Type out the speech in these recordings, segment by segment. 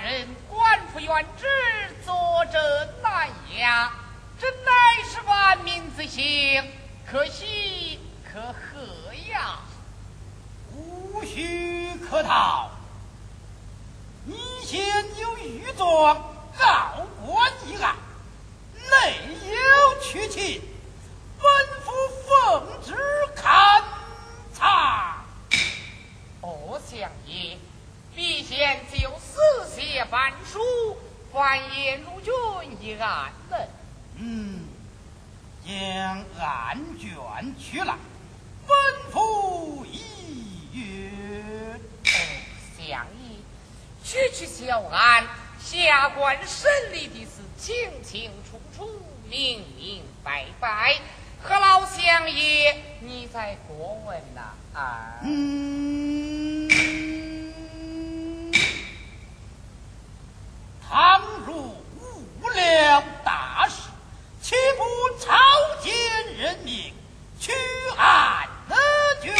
人官复原职，作者难呀，真乃是万民之幸，可喜可贺呀！无需客套，你先有玉状告官一案，内有屈情，本府奉旨必先就私写翻书，翻颜如卷一案呢。嗯，将案卷取来，吩咐一云。相爷、区区小案，下官审理的是清清楚楚、明明白白。何老相爷，你在过问呐、啊、嗯。倘若误了大事，岂不草菅人命，屈俺的权？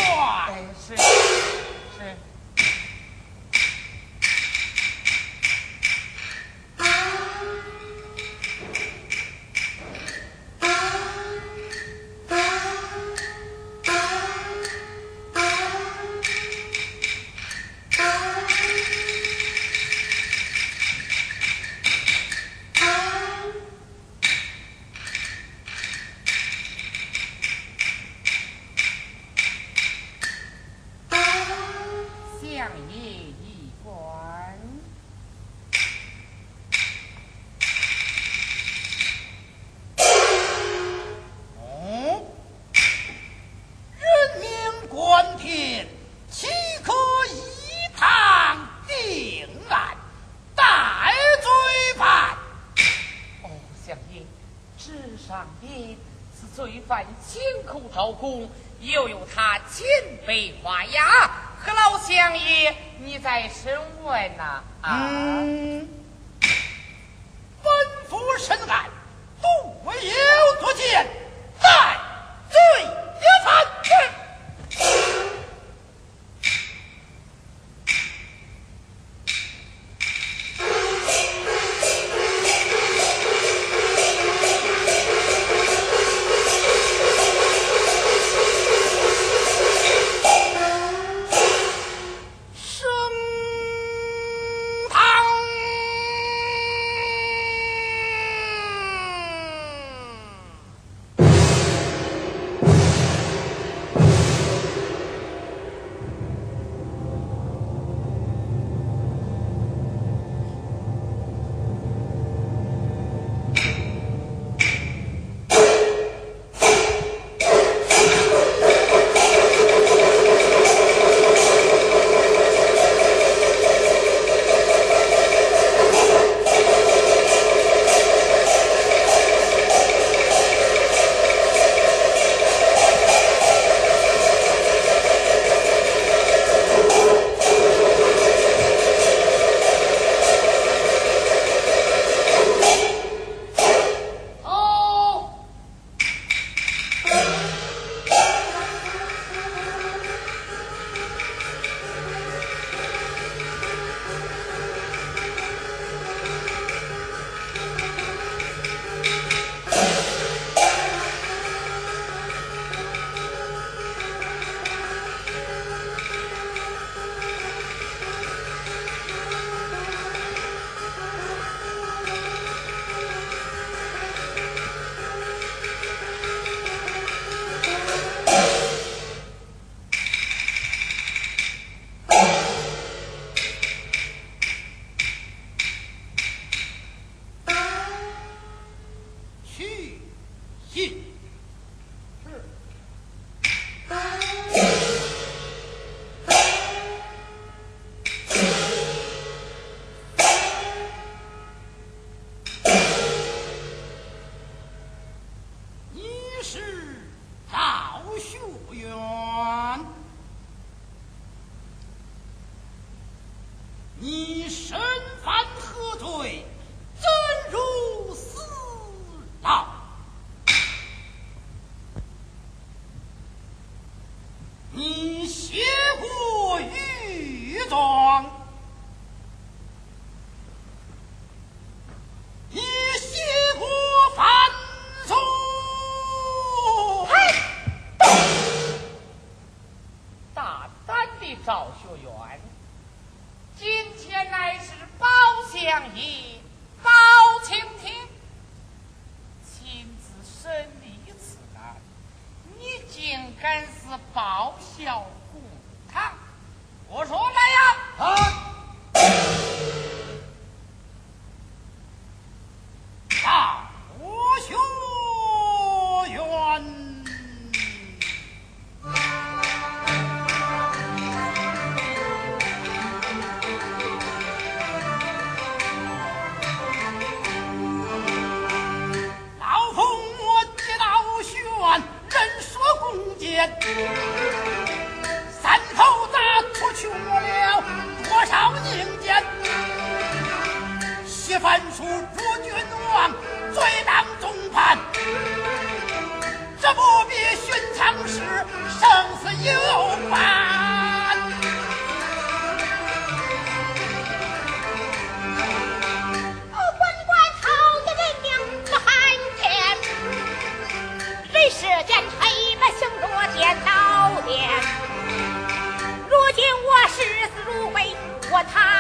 口掏空，又有他金杯花牙，何老相爷，你在审问呢？啊。Hans 他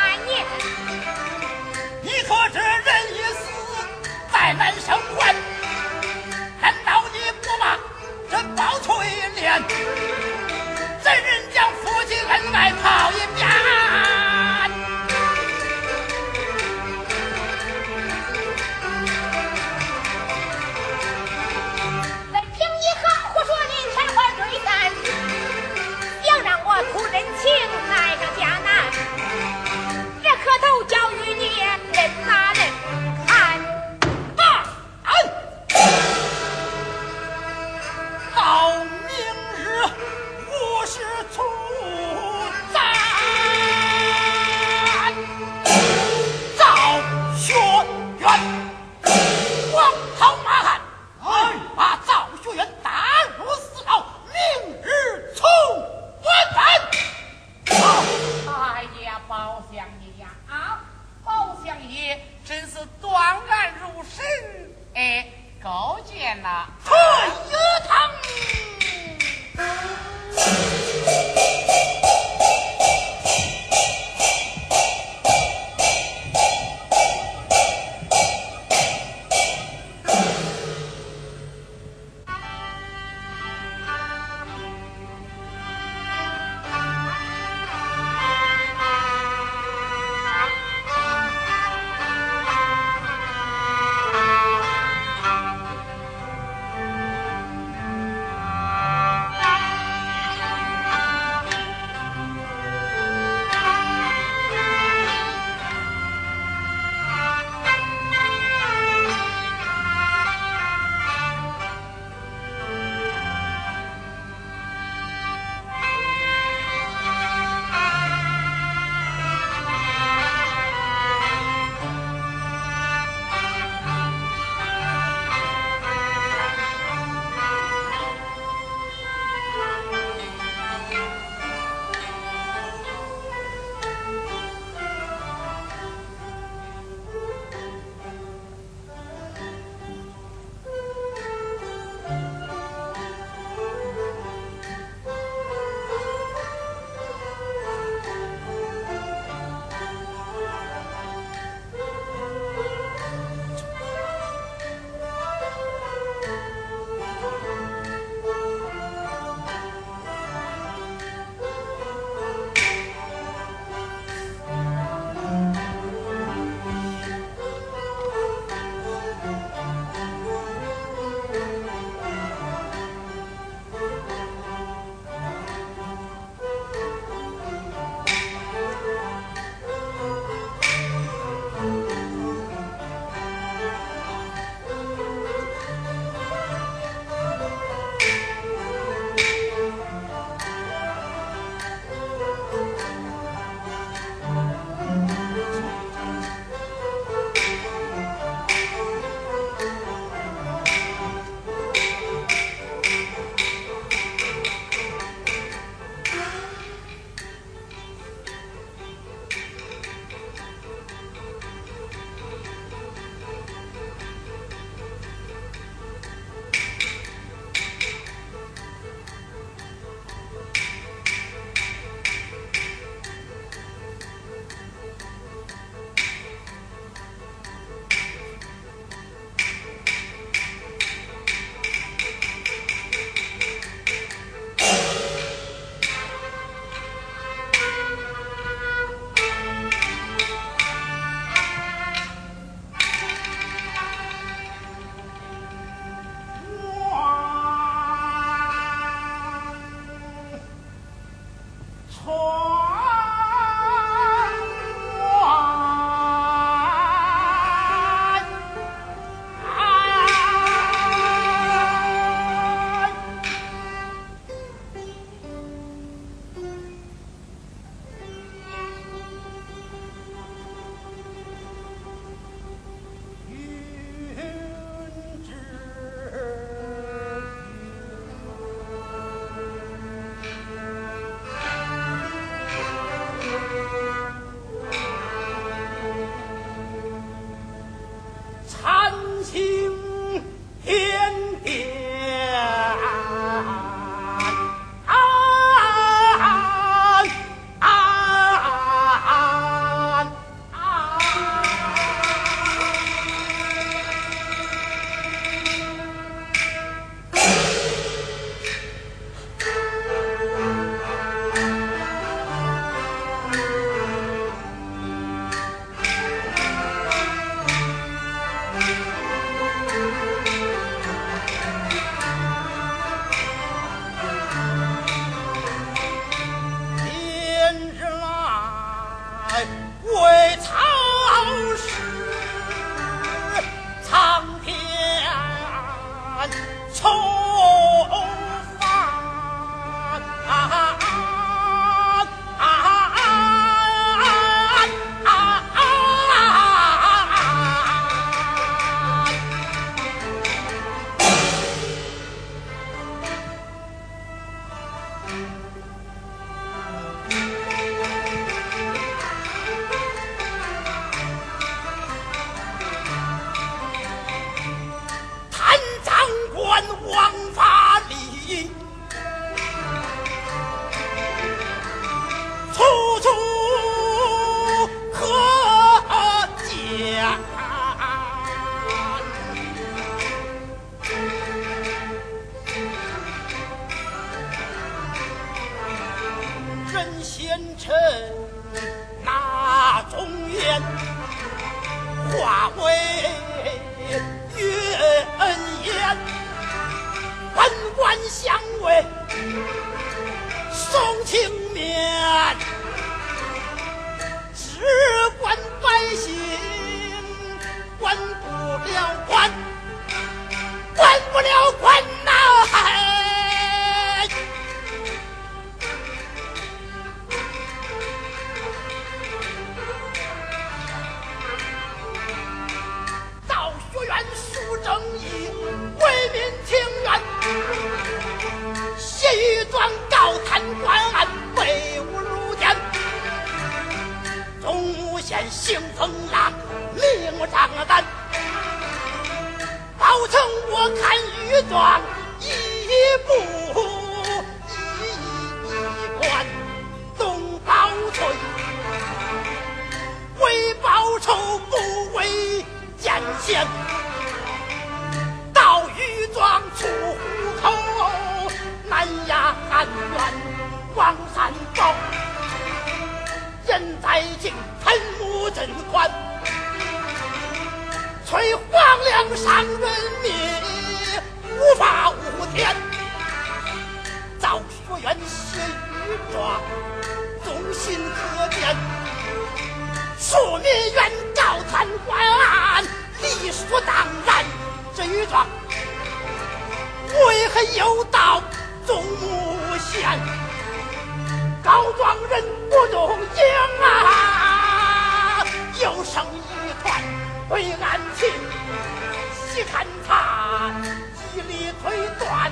百姓恨恶贪官，催荒凉上人命，无法无天。赵学元写御状，忠心可见。庶民冤告贪官，理所当然。这御状为何又到中牟县？老庄人不中用啊又生一串为难情西看他极力推断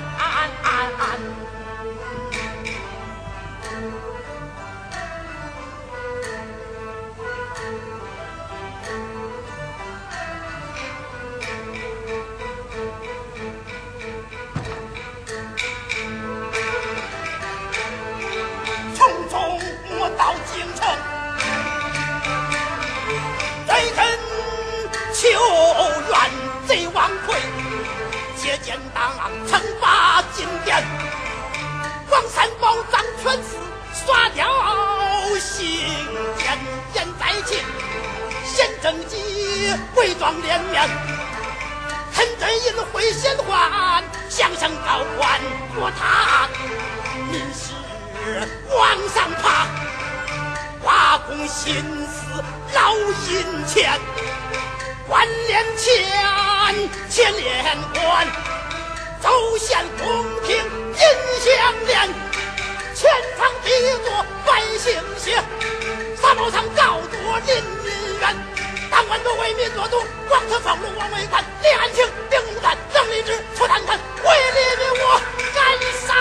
贼王魁借剑当，称霸金殿；王三宝掌权势，耍刁行，天天在前；宪正吉伪装脸面，陈真英会心欢，向上高官越塔，你是往上爬，挖空心思捞银钱，官脸强。千连环走线宫廷音相连千仓一座百姓写三宝堂高坐林民怨当官多为民做主光他放路王为官立案情定公敢曾立之出谈坦为利民我斩杀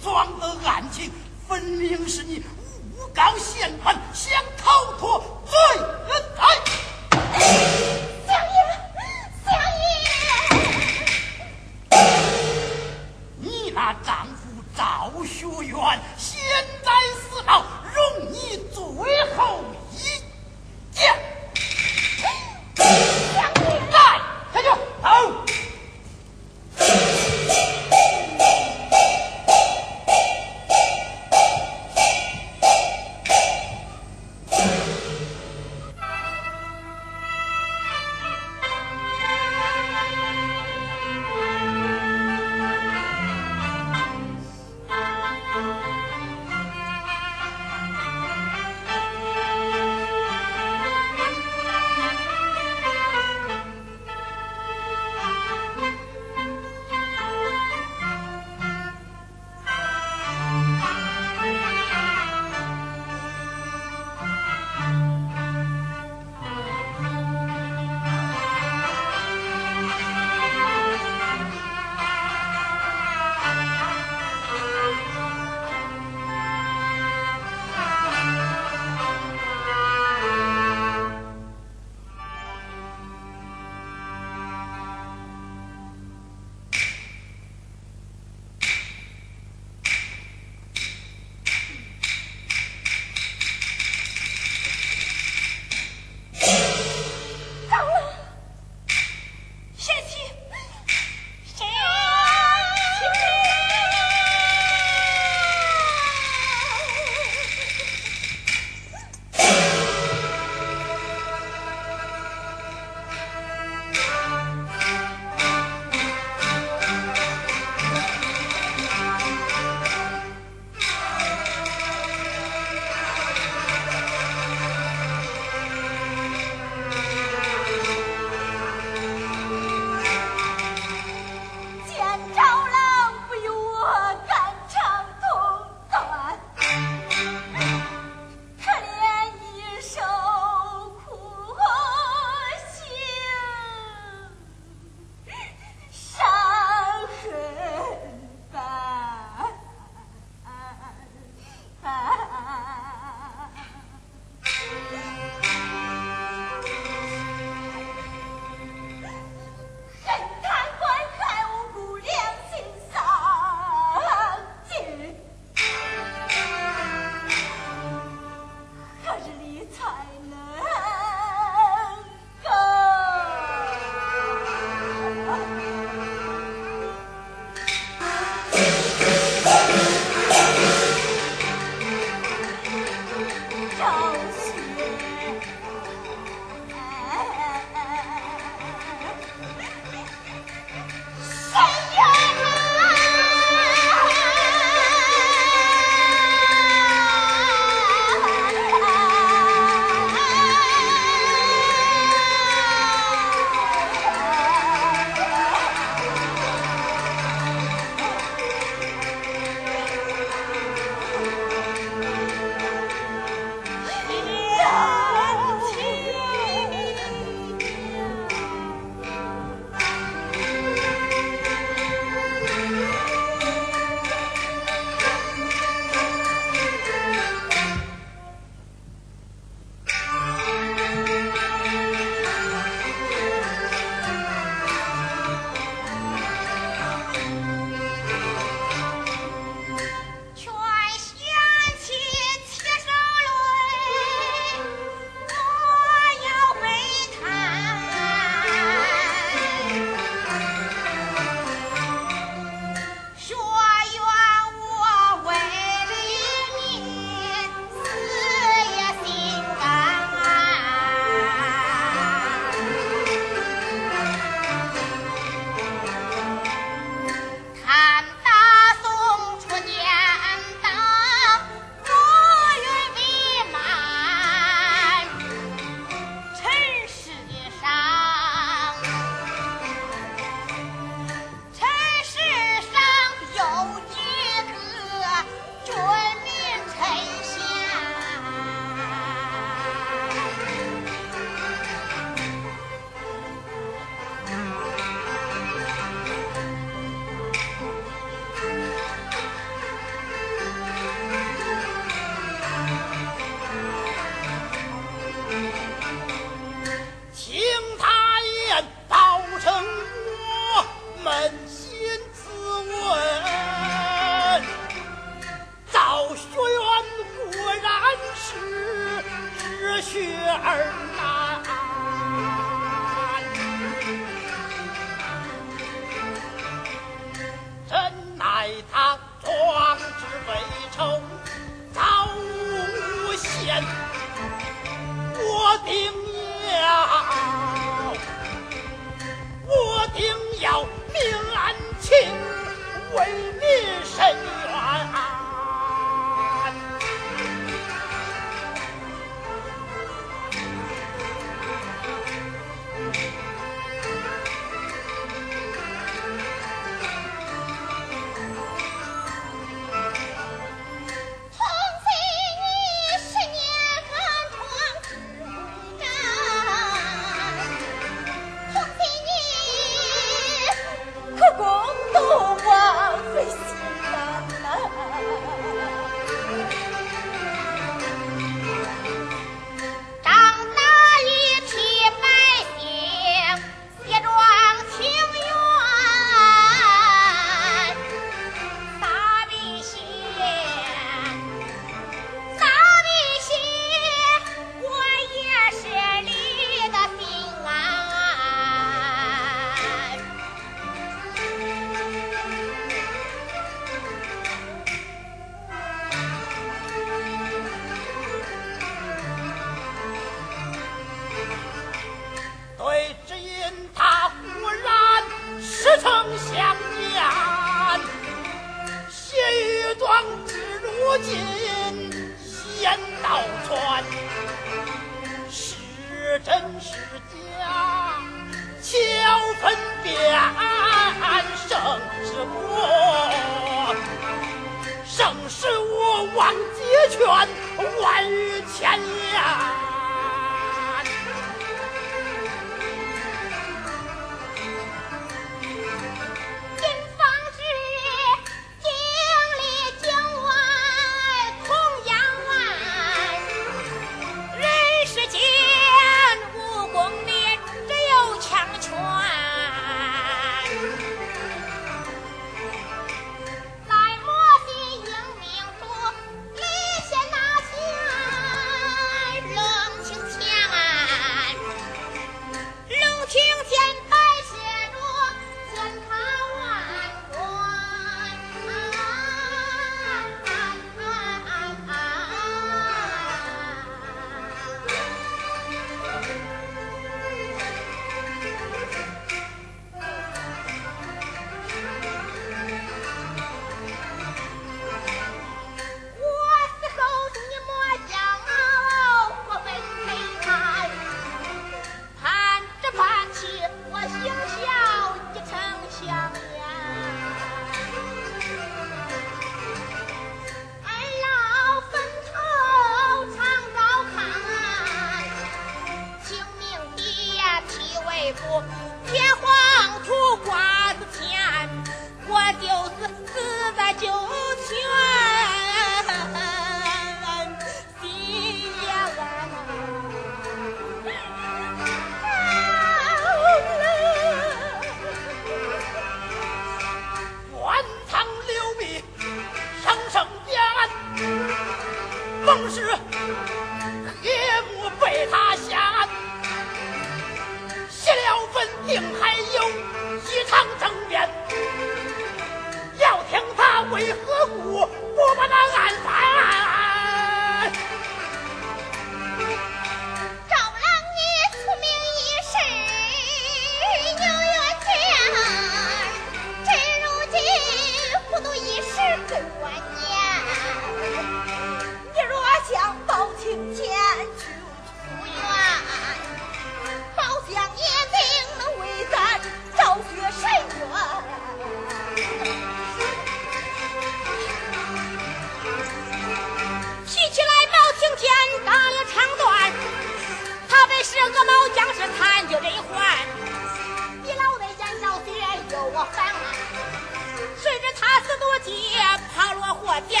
点，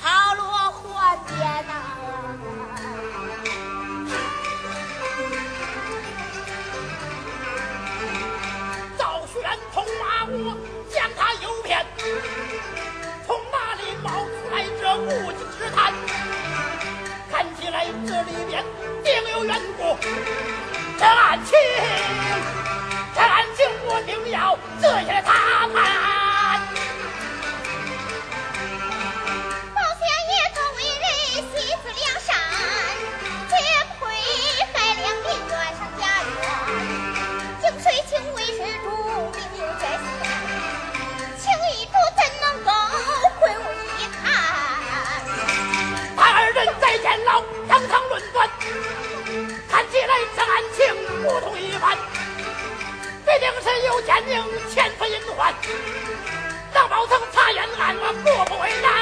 跑罗货店呐、啊。赵玄同马我将他诱骗，从哪里冒出来这无稽之谈？看起来这里面定有缘故，这案情，这案情我定要仔细查。番，北平城有奸佞，千次隐患，让包拯查冤案，我不为难。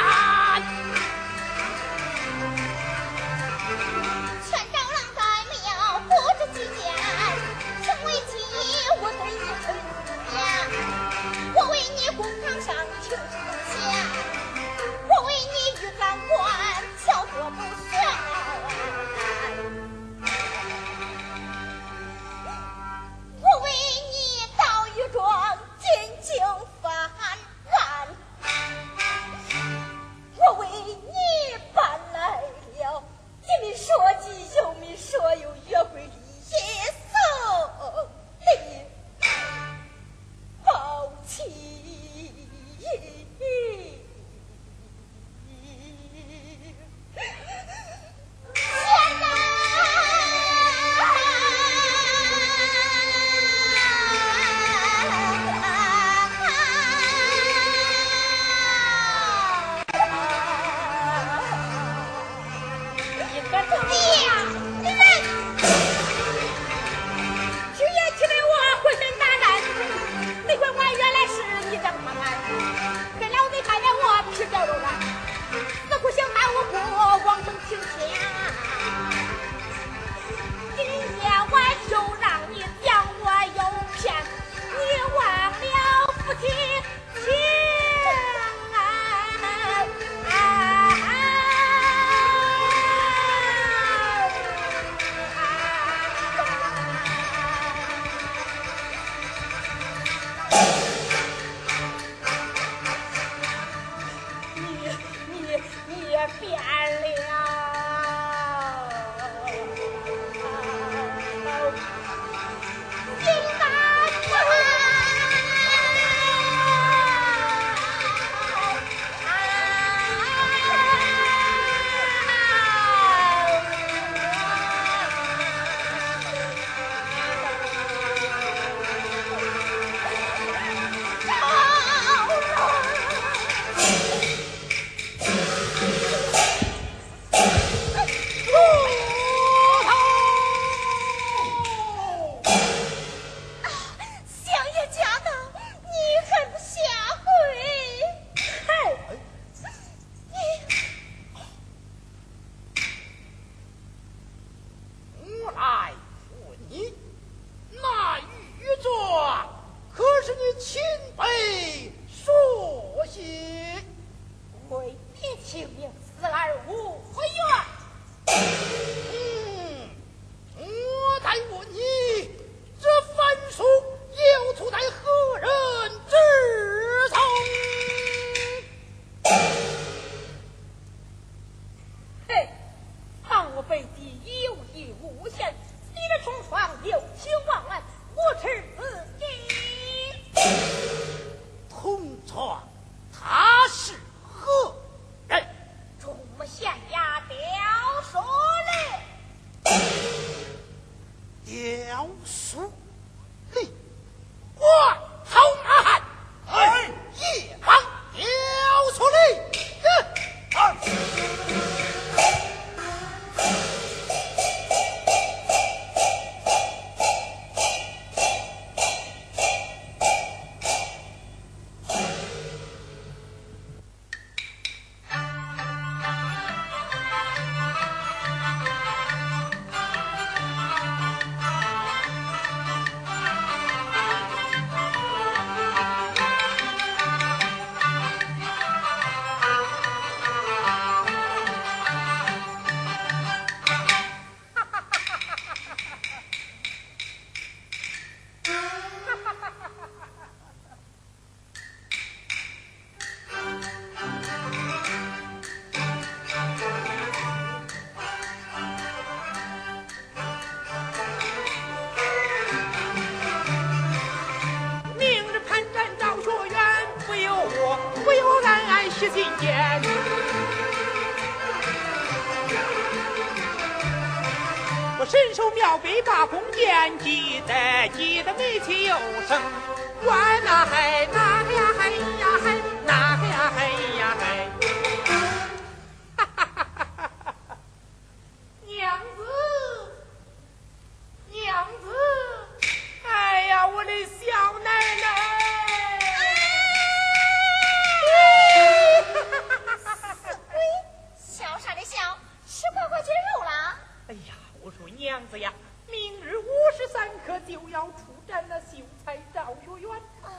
就要出战那秀才赵学渊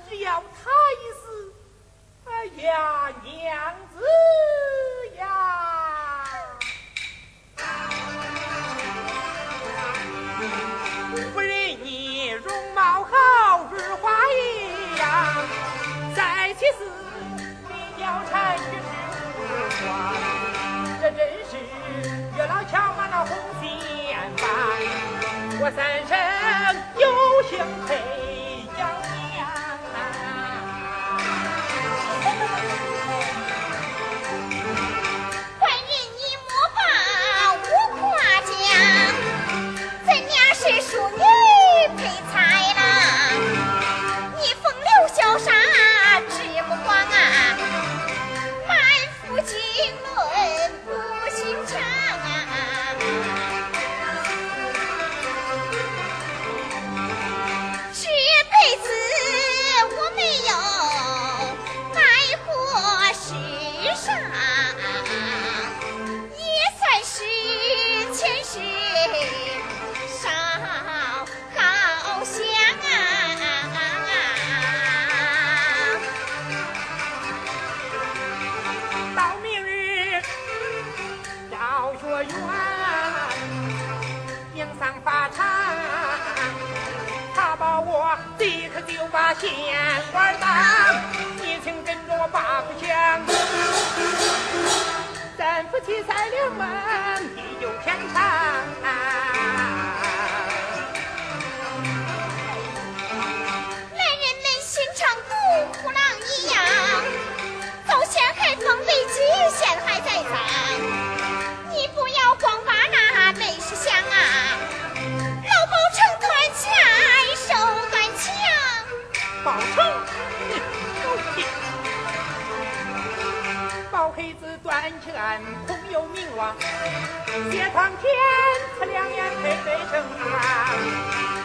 只要他一死哎呀娘子呀。夫人你容貌好如花一样在其四貂蝉无双这真是月老红线我三生金官儿大。三清安，空有名望；谢堂天，赐两眼，配对成双。